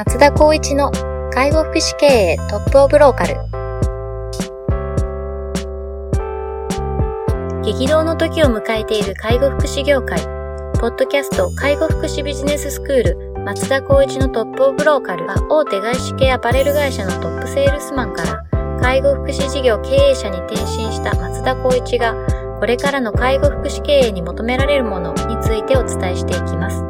松田光一の介護福祉経営トップオブローカル激動の時を迎えている介護福祉業界ポッドキャスト介護福祉ビジネススクール松田光一のトップオブローカルは大手外資系アパレル会社のトップセールスマンから介護福祉事業経営者に転身した松田光一がこれからの介護福祉経営に求められるものについてお伝えしていきます。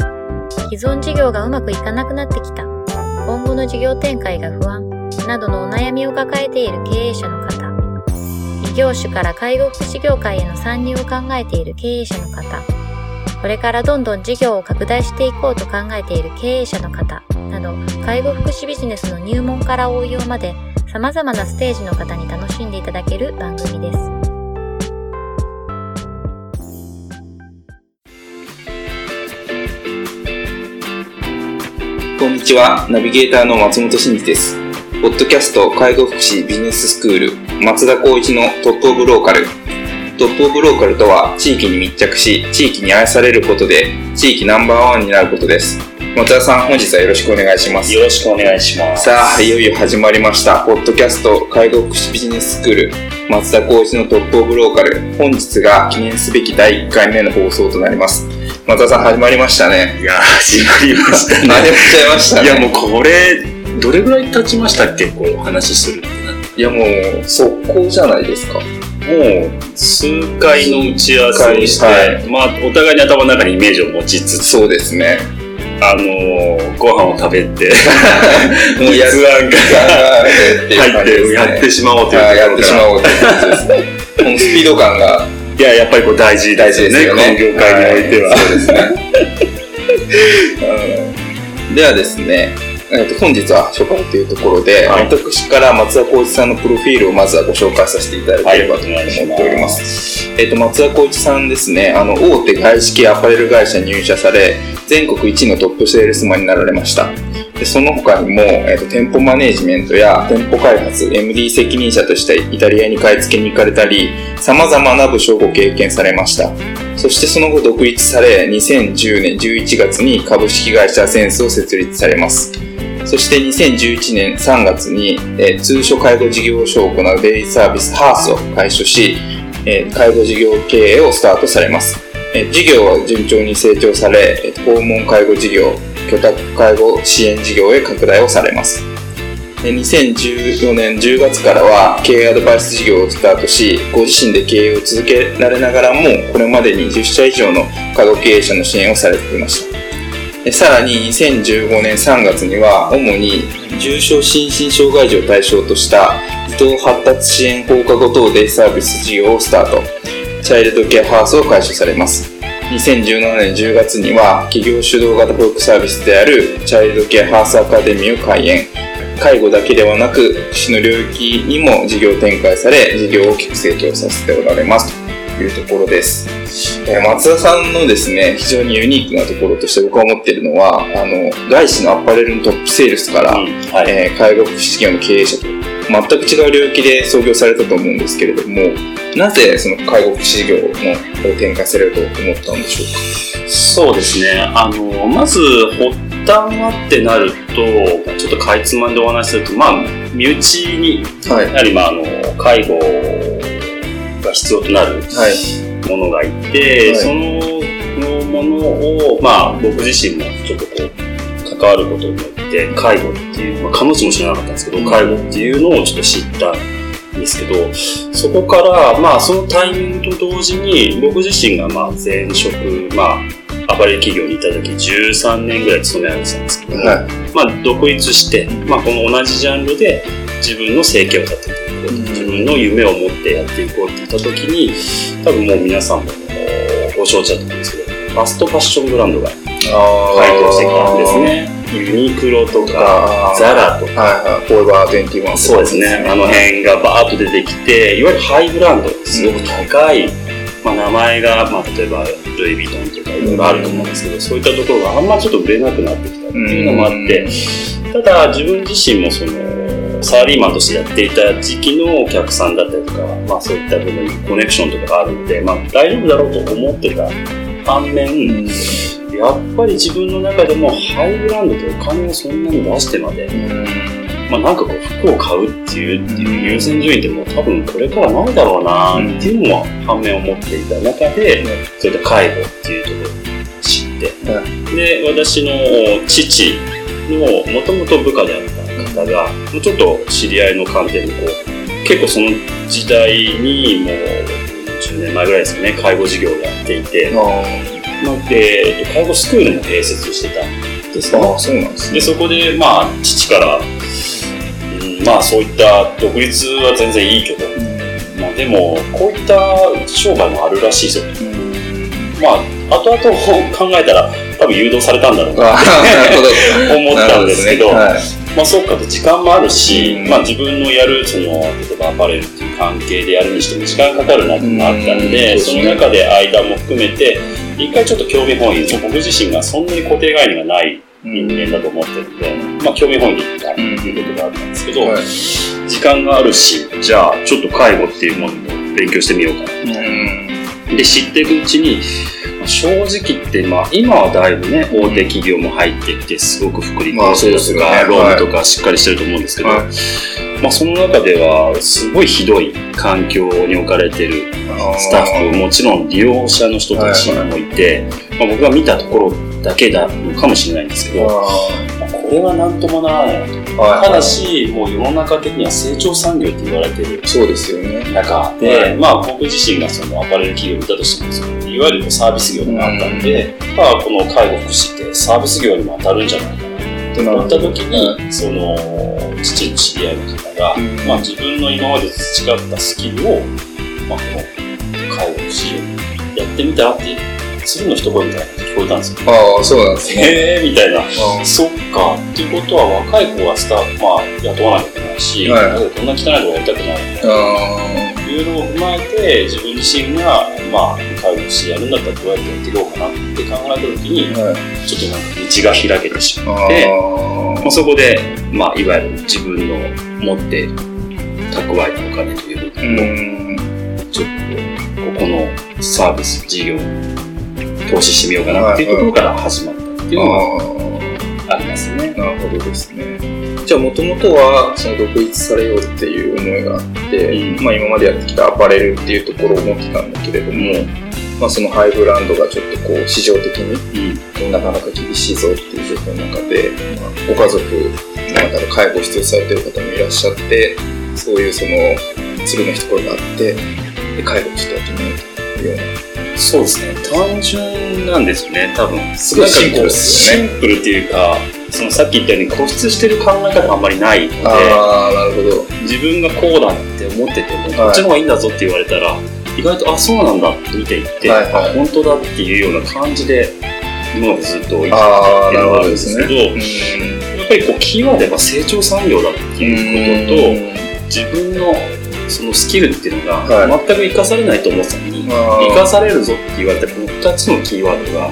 既存事業がうまくいかなくなってきた。今後の事業展開が不安などのお悩みを抱えている経営者の方、異業種から介護福祉業界への参入を考えている経営者の方、これからどんどん事業を拡大していこうと考えている経営者の方など、介護福祉ビジネスの入門から応用まで様々なステージの方に楽しんでいただける番組です。こんにちは、ナビゲーターの松本真二です。ポッドキャスト介護福祉ビジネススクール松田光一のトップオブローカル。トップオブローカルとは、地域に密着し、地域に愛されることで、地域ナンバーワンになることです。松田さん、本日はよろしくお願いします。よろしくお願いします。さあ、いよいよ始まりました。ポッドキャスト介護福祉ビジネススクール松田光一のトップオブローカル。本日が記念すべき第1回目の放送となります。松田さん始まりましたね。いや、始まりましたね。始まっちゃいましたね。いや、もうこれ、どれぐらい経ちましたっけこう、話するっていや、もう、速攻じゃないですか。もう、数回の打ち合わせをして、はい、まあ、お互いに頭の中にイメージを持ちつつ。そうですね。あのー、ご飯を食べて、もうやつ案から入ってやってしまおうというやってしまおうということですね。このスピード感がいや、やっぱりこう大事大事ですよね、業界においては。そうですね。ではですね、えと本日は初回というところで、はい、私から松田光一さんのプロフィールをまずはご紹介させていただければと思っております。はい、えっ、と、松田光一さんですね、あの、大手外資系アパレル会社に入社され、全国一のトップセールスマンになられました。でその他にも、えーと、店舗マネジメントや店舗開発、MD 責任者としてイタリアに買い付けに行かれたり、様々な部署を経験されました。そしてその後独立され、2010年11月に株式会社センスを設立されます。そして2011年3月に、えー、通所介護事業所を行うデイサービスハースを開所し、えー、介護事業経営をスタートされます。え、事業は順調に成長され、えー、訪問介護事業、居宅介護支援事業へ拡大をされます。2014年10月からは経営アドバイス事業をスタートし、ご自身で経営を続けられながらも、これまでに10社以上の介護経営者の支援をされてきました。さらに2015年3月には、主に重症心身障害児を対象とした児童発達支援放課後等デイサービス事業をスタート。チャイルドケアハウスを開始されます。2017年10月には企業主導型保育サービスであるチャイルドケアハウスアカデミーを開園。介護だけではなく福祉の領域にも事業展開され事業を大きく成長させておられます。というところです。松田さんのですね非常にユニークなところとして僕は思っているのはあの外資のアパレルのトップセールスから、うんはい、えー、介護福祉事業の経営者と全く違う領域で創業されたと思うんですけれどもなぜその介護福祉事業の展開されると思ったんでしょうか？そうですね。あのまず発端はってなるとちょっとかいつまんでお話しするとまあ身内に、はい、やはりまああの介護が必要となるものがいて、はい、そのものをまあ僕自身もちょっと関わることによって介護っていう、まあ、彼女も知らなかったんですけど、介護っていうのをちょっと知ったですけど、そこから、まあ、そのタイミングと同時に、僕自身が、まあ、前職、まあ、アパレル企業にいた時13年ぐらい勤められてたんですけども、はい、まあ、独立して、まあ、この同じジャンルで自分の生計を立てていこう、自分の夢を持ってやっていこうって言った時に、多分もう皆さんもご承知だと思うんですけど、ファストファッションブランドが台頭してきたんですね。ユニクロとか、ザラとか、はいはい、フォーバー21そうですね、あの辺がバーッと出てきて、いわゆるハイブランド、すごく高い、まあ、名前が、まあ、例えばルイ・ヴィトンとかいろいろあると思うんですけど、そういったところがあんまちょっと売れなくなってきたっていうのもあって、ただ自分自身もその、サラリーマンとしてやっていた時期のお客さんだったりとか、まあそういった部分にコネクションとかがあるので、まあ大丈夫だろうと思ってた反面、やっぱり自分の中でもハイブランドでお金をそんなに出してまで、まあなんかこう服を買うっていうっていう優先順位でも多分これからないだろうなっていうのも反面を持っていた中で、そういった介護っていうところを知って、で、私の父のもともと部下であった方が、もうちょっと知り合いの観点でこう、結構その時代にもう10年前ぐらいですかね、介護事業をやっていて、なので、介護スクールも併設してたんですね。ああ、そうなんですね。で、そこで、まあ、父から、うん、まあ、そういった独立は全然いいけど、まあ、でも、こういった商売もあるらしいぞ。まあ、後々考えたら、多分誘導されたんだろうなああ、なるほど。思ったんですけど、ね。はい。まあ、そうかと時間もあるし、うん。まあ、自分のやる、その、例えばアパレルっていう関係でやるにしても時間かかるなっていうのがあったんで、うん。その中で間も含めて、一回ちょっと興味本位、僕自身がそんなに固定概念がない人間だと思ってるんで、まあ、興味本位で行ったっていうことがあったんですけど、はい。時間があるし、じゃあ、ちょっと介護っていうものを勉強してみようかな。で、知っていくうちに、まあ正直言って、まあ、今はだいぶね、大手企業も入ってきて、すごく福利まあそう厚生とか、ですよね。ローンとかしっかりしてると思うんですけど、はまあ、その中では、すごいひどい環境に置かれてるスタッフ、もちろん利用者の人たちもいて、まあ、僕が見たところだけなのかもしれないんですけど、れはなんともならないなと。はいただし、もう世の中的には成長産業って言われてるそうですよね。中で、はいまあ僕自身がそのアパレル企業にいたとしてもそのいわゆるサービス業でもあったんで、まあこの介護福祉ってサービス業にも当たるんじゃないかなと思った時に、その父の知り合いの方が、うんまあ自分の今まで培ったスキルを、まあこの介護福祉業やってみたらって鶴の一声みたいな聞こえたんですよ。ああ、そうなんですね。へーみたいな。あそっか。っていうことは若い子がスタッフ、まあ雇わなきゃいけないし、はいこんな汚いとこやりたくないみたいな。あいうのを踏まえて自分自身が、まあ、介護士やるんだったらどうやってやっていこうかなって考えた時にーはい。ちょっとなんか道が開けてしまあって、ーまあ、そこで、まあ、いわゆる自分の持って蓄えたお金という部う分をん。ちょっとここのサービス事業に投資してみようかなっていうところから始まったっていうのがあありますね。あ、なるほどですね。じゃあ、もともとは、その独立されようっていう思いがあって、うんまあ今までやってきたアパレルっていうところを持ってたんだけれども、まあそのハイブランドがちょっとこう、市場的にうん。なかなか厳しいぞっていう状況の中で、まあ、ご家族の中で介護を必要とされてる方もいらっしゃって、そういうその、鶴の一声があって、で介護をちょっとやってみようというような。そうですね。単純なんですよね、多分。すごいシンプルですよねシンプルっていうか、そのさっき言ったように固執してる考え方があんまりないので、ああ、なるほど。自分がこうだって思ってても、はいこっちの方がいいんだぞって言われたら、意外と、あ、そうなんだって見ていって、はいはいあ、本当だっていうような感じで、今までずっと生きてきああ、てるのがあなるんですすけど、ね。やっぱりこう、キーワードは成長産業だっていうことと、と、自分のそのスキルっていうのはが全く生かされないと思ってたのに、あー生かされるぞって言われたこの2つのキーワードが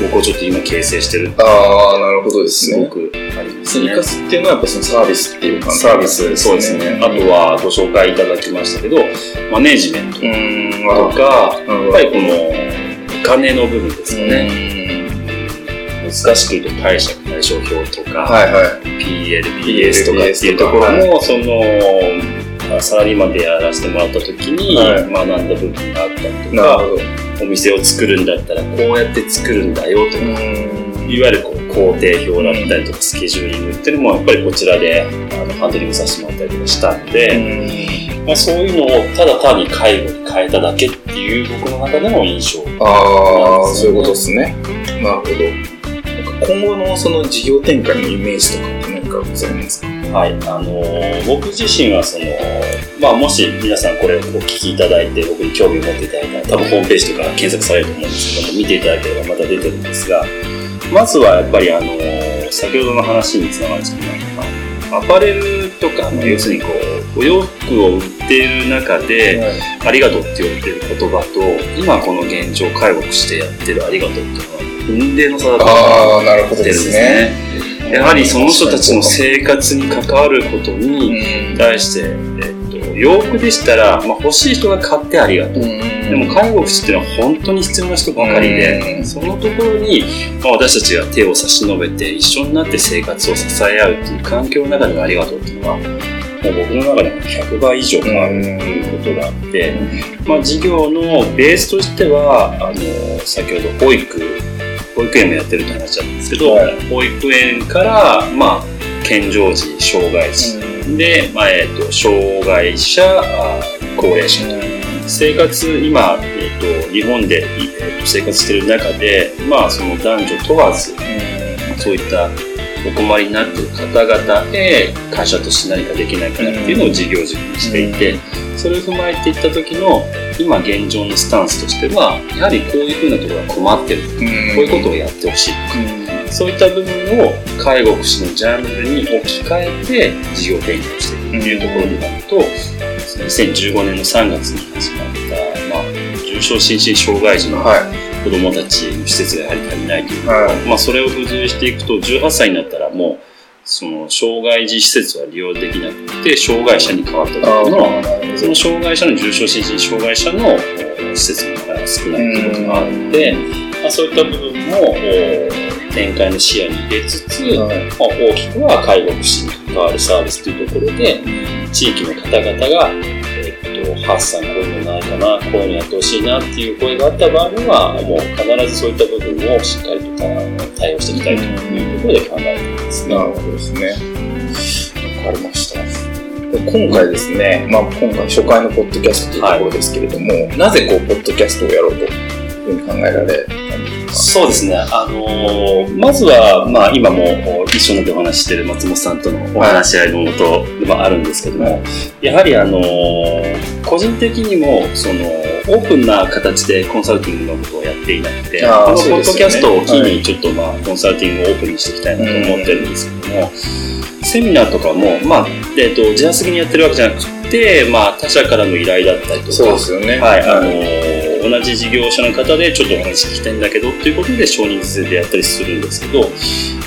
僕をちょっと今形成してるああ、なるほどですね。すごくありますね生か。すっていうのはやっぱそのサービスっていう感じサービス、そうですね。あとはご紹介いただきましたけど、マネージメントとか、やっぱりこのお金の部分ですよね。難しく言うと貸借対照表とか、はいはい。PL、BS とかっていうところも、その、まあサラリーマンでやらせてもらった時にはい学んだ部分があったりとか。お店を作るんだったらこうやって作るんだよとか、んいわゆるこう工程表だったりとかスケジューリングっていうのもやっぱりこちらであのハンドリングさせてもらったりとかしたんで、まあ、そういうのをただ単に介護に変えただけっていう僕の中での印象。ああ、そういうことですね。なるほど。今後のその事業展開のイメージとかって何かございますか。はい、あのー僕自身はその、まあ、もし皆さんこれをお聞きいただいて僕に興味を持っていただいたら多分ホームページとか検索されると思うんですけども見ていただければまた出てるんですがまずはやっぱりあのー先ほどの話につながるんですけど、まあアパレルとか、まあ要するにこうお洋服を売っている中で、ありがとうって言われてる言葉と今この現状介護してやってるありがとうっていうのは運命の差だと思ってるんですすね。ね。やはりその人たちの生活に関わることにうん対して、えっと、洋服でしたら、まあ、欲しい人が買ってありがとう。でも介護福祉っていうのは本当に必要な人ばかりで、そのところに、まあ、私たちが手を差し伸べて一緒になって生活を支え合うっていう環境の中でのありがとうっていうのは、もう僕の中でも100倍以上もあるということがあって、まあ、事業のベースとしては、あの、先ほど保育、保育園もやってるって話なんですけど、はい、保育園から、まあ、健常児、障害児、で、まあえーと、障害者、高齢者。生活、今、えーと、日本で、えーと、生活している中で、まあ、その男女問わず、そういったお困りになっている方々へ会社として何かできないかなっていうのを事業軸にしていて、それを踏まえていった時の今現状のスタンスとしてはやはりこういうふうなところが困ってる、こういうことをやってほしい。とか。そういった部分を介護福祉のジャンルに置き換えて事業展開していくというところになると、2015年の3月に始まった、まあ、重症心身障害児の子どもたちの施設がやはり足りないというのはい、まあ、それを付随していくと18歳になったらもうその障害児施設は利用できなくて障害者に変わった時のその障害者の重症心身障害者の施設が少ないということがあるので、まあ、そういった部分も展開の視野に入れつつ、まあ、大きくは介護福祉に関わるサービスというところで地域の方々が、えっと、ハッサンこういうのないかなこういうのやってほしいなっていう声があった場合にはもう必ずそういった部分をしっかりと対応していきたいというところで考えていますね。なるほどですね。わかりました。今回ですね、まあ、今回初回のポッドキャストというところですけれども、はい、なぜこうポッドキャストをやろうというふうに考えられそうですね。あのー、まずは、まあ、今も一緒にお話ししている松本さんとのお話し合いのもとでもあるんですけども、やはり、あのー、個人的にも、その、オープンな形でコンサルティングのことをやっていなくて、このポッドキャストを機に、ちょっと、まあ、コンサルティングをオープンにしていきたいなと思ってるんですけども、セミナーとかも、まあ、えっ、ー、と、自発的にやってるわけじゃなくて、まあ、他社からの依頼だったりとか、そうですよね。はい、あのー同じ事業者の方でちょっとお話聞きたいんだけどっていうことで少人数でやったりするんですけど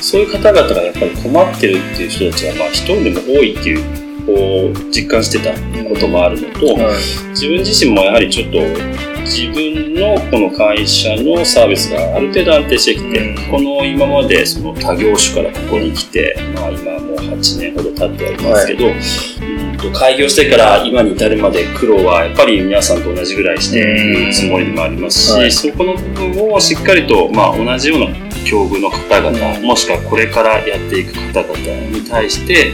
そういう方々がやっぱり困ってるっていう人たちがまあ一人でも多いっていうこう実感してたこともあるのと、自分自身もやはりちょっと自分のこの会社のサービスがある程度安定してきて、この今までその他業種からここに来て、まあ、今もう8年ほど経ってはいますけど、はいと開業してから今に至るまで苦労はやっぱり皆さんと同じぐらいしているつもりでもありますし、はい、そこの部分をしっかりと、まあ、同じような境遇の方々、もしくはこれからやっていく方々に対して、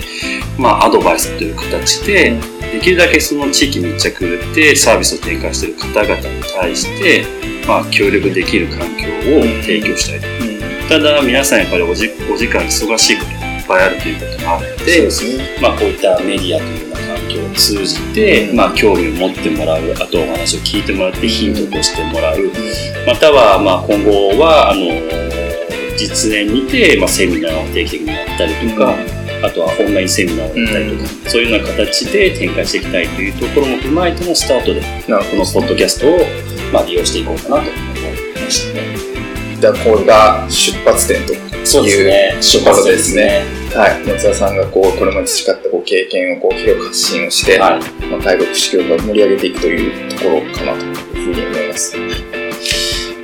まあ、アドバイスという形で、できるだけその地域密着でサービスを展開している方々に対して、まあ、協力できる環境を提供したいと。ただ皆さんやっぱりおじお時間忙しいぱいあるということがあって、ね、まあ、こういったメディアという境を通じて、まあ、興味を持ってもらうあとお話を聞いてもらってヒントとしてもらう。またはまあ今後はあの実演にて、まあ、セミナーを定期的にやったりとか、あとはオンラインセミナーをやったりとか、うん、そういうような形で展開していきたいというところも踏まえてのスタートで、このポッドキャストを、まあ、利用していこうかなと思いましたね。じゃあ、これが出発点というところですね。はい、松田さんがこうこれまで培ったこう経験をこう広く発信をして、はい、まあ、介護福祉業を盛り上げていくというところかなというふうに思います。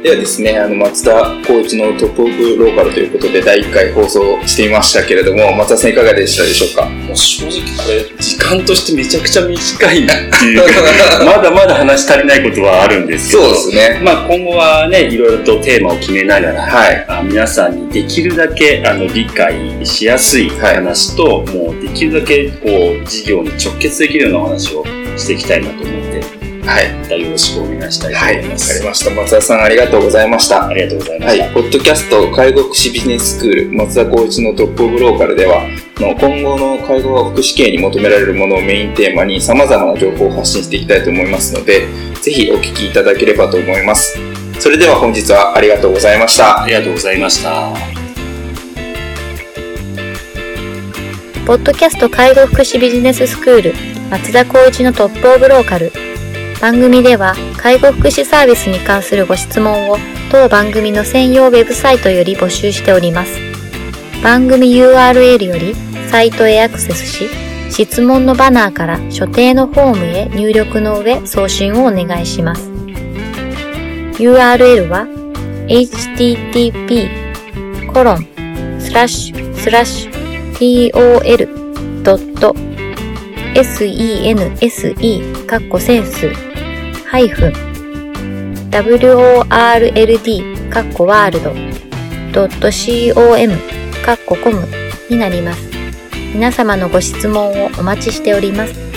ではですね、あの、松田光一のトップオブローカルということで、第1回放送してみましたけれども、松田さんいかがでしたでしょうか？もう正直これ、時間としてめちゃくちゃ短いなっていう まだまだ話し足りないことはあるんですけど、そうですね。まあ今後はね、いろいろとテーマを決めながら、はい、あ皆さんにできるだけあの理解しやすい話と、はい、もうできるだけこう、事業に直結できるようなお話をしていきたいなと思ってはい。またよろしくお願いしたいと思います。わ、はい、かりました。松田さんありがとうございました。ありがとうございました。はい。ポッドキャスト介護福祉ビジネススクール松田光一のトップオブローカルでは、の今後の介護福祉系に求められるものをメインテーマに様々な情報を発信していきたいと思いますので、ぜひお聞きいただければと思います。それでは本日はありがとうございました。ありがとうございました。ポッドキャスト介護福祉ビジネススクール松田光一のトップオブローカル番組では介護福祉サービスに関するご質問を当番組の専用ウェブサイトより募集しております。番組 URL よりサイトへアクセスし、質問のバナーから所定のフォームへ入力の上送信をお願いします。URL は http コロンスラッシュスラッシュ tol.sense カッコセンスハイフン world カッコワールド .com ココムになります。皆様のご質問をお待ちしております。